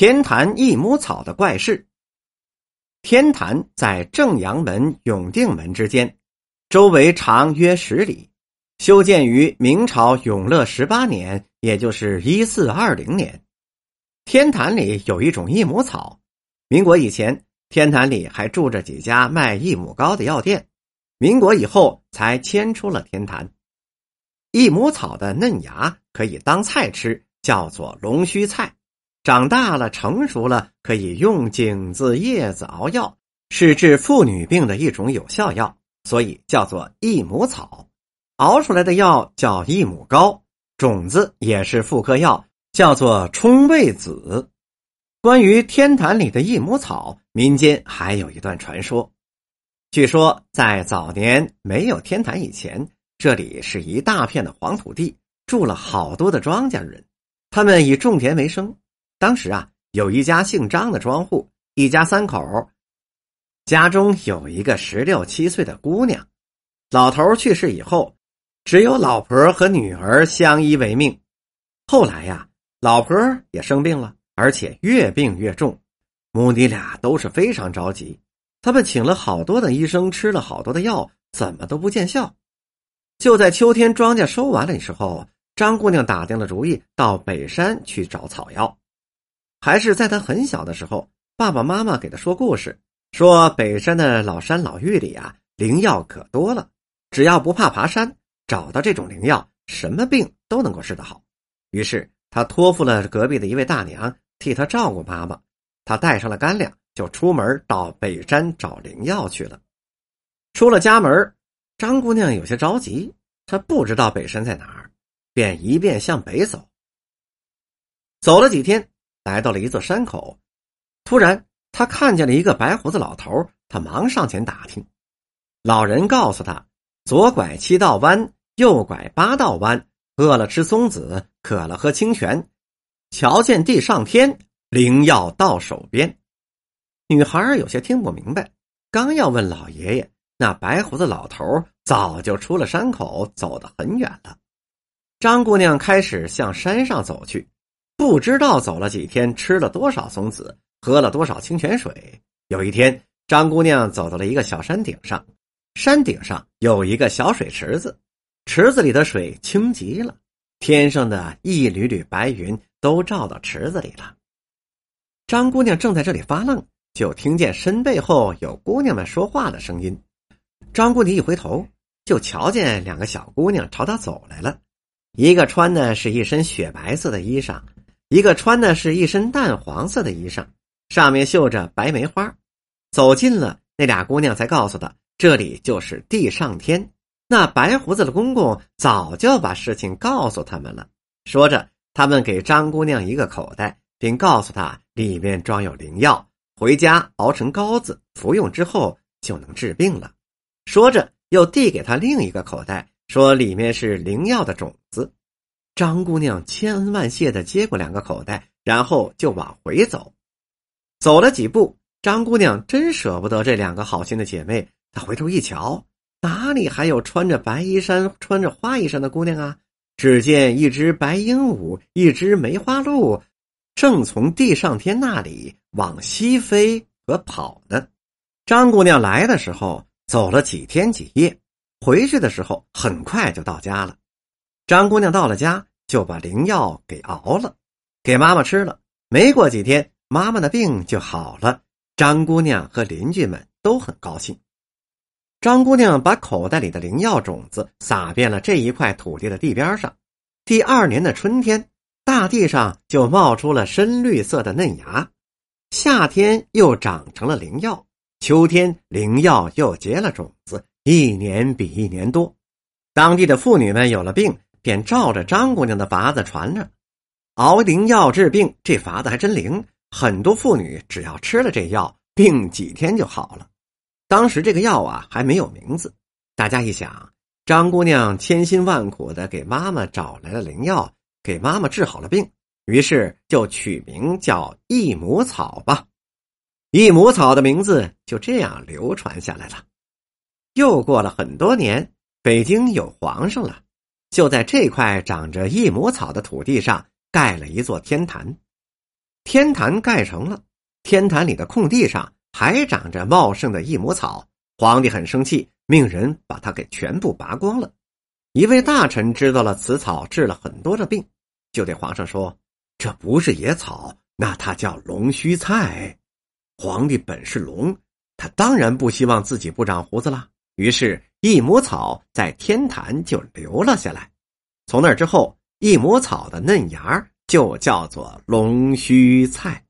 天坛益母草的怪事。天坛在正阳门、永定门之间，周围长约十里，修建于明朝永乐十八年，也就是一四二零年。天坛里有一种益母草，民国以前，天坛里还住着几家卖益母膏的药店，民国以后才迁出了天坛。益母草的嫩芽可以当菜吃，叫做龙须菜。长大了，成熟了，可以用茎子、叶子熬药，是治妇女病的一种有效药，所以叫做益母草。熬出来的药叫益母膏，种子也是妇科药，叫做冲味子。关于天坛里的益母草，民间还有一段传说。据说在早年没有天坛以前，这里是一大片的黄土地，住了好多的庄稼人，他们以种田为生。当时啊，有一家姓张的庄户，一家三口，家中有一个十六七岁的姑娘。老头去世以后，只有老婆和女儿相依为命。后来呀，老婆也生病了，而且越病越重，母女俩都是非常着急。他们请了好多的医生，吃了好多的药，怎么都不见效。就在秋天庄稼收完了的时候，张姑娘打定了主意，到北山去找草药。还是在他很小的时候，爸爸妈妈给他说故事，说北山的老山老峪里啊，灵药可多了，只要不怕爬山，找到这种灵药，什么病都能够治得好。于是他托付了隔壁的一位大娘替他照顾妈妈，他带上了干粮，就出门到北山找灵药去了。出了家门，张姑娘有些着急，她不知道北山在哪儿，便一便向北走。走了几天。来到了一座山口，突然他看见了一个白胡子老头，他忙上前打听。老人告诉他：左拐七道弯，右拐八道弯，饿了吃松子，渴了喝清泉，瞧见地上天，灵药到手边。女孩有些听不明白，刚要问老爷爷，那白胡子老头早就出了山口，走得很远了。张姑娘开始向山上走去。不知道走了几天，吃了多少松子，喝了多少清泉水。有一天，张姑娘走到了一个小山顶上，山顶上有一个小水池子，池子里的水清极了，天上的一缕缕白云都照到池子里了。张姑娘正在这里发愣，就听见身背后有姑娘们说话的声音。张姑娘一回头，就瞧见两个小姑娘朝她走来了，一个穿的是一身雪白色的衣裳。一个穿的是一身淡黄色的衣裳，上面绣着白梅花。走近了，那俩姑娘才告诉他，这里就是地上天。那白胡子的公公早就把事情告诉他们了。说着，他们给张姑娘一个口袋，并告诉她里面装有灵药，回家熬成膏子服用之后就能治病了。说着，又递给她另一个口袋，说里面是灵药的种子。张姑娘千恩万谢的接过两个口袋，然后就往回走。走了几步，张姑娘真舍不得这两个好心的姐妹。她回头一瞧，哪里还有穿着白衣衫、穿着花衣裳的姑娘啊？只见一只白鹦鹉，一只梅花鹿，正从地上天那里往西飞和跑呢。张姑娘来的时候走了几天几夜，回去的时候很快就到家了。张姑娘到了家。就把灵药给熬了，给妈妈吃了。没过几天，妈妈的病就好了。张姑娘和邻居们都很高兴。张姑娘把口袋里的灵药种子撒遍了这一块土地的地边上。第二年的春天，大地上就冒出了深绿色的嫩芽。夏天又长成了灵药，秋天灵药又结了种子，一年比一年多。当地的妇女们有了病。便照着张姑娘的法子传着，熬灵药治病，这法子还真灵。很多妇女只要吃了这药，病几天就好了。当时这个药啊还没有名字，大家一想，张姑娘千辛万苦的给妈妈找来了灵药，给妈妈治好了病，于是就取名叫益母草吧。益母草的名字就这样流传下来了。又过了很多年，北京有皇上了。就在这块长着益母草的土地上盖了一座天坛，天坛盖成了，天坛里的空地上还长着茂盛的益母草。皇帝很生气，命人把它给全部拔光了。一位大臣知道了此草治了很多的病，就对皇上说：“这不是野草，那它叫龙须菜。”皇帝本是龙，他当然不希望自己不长胡子了。于是，益母草在天坛就留了下来。从那之后，益母草的嫩芽就叫做龙须菜。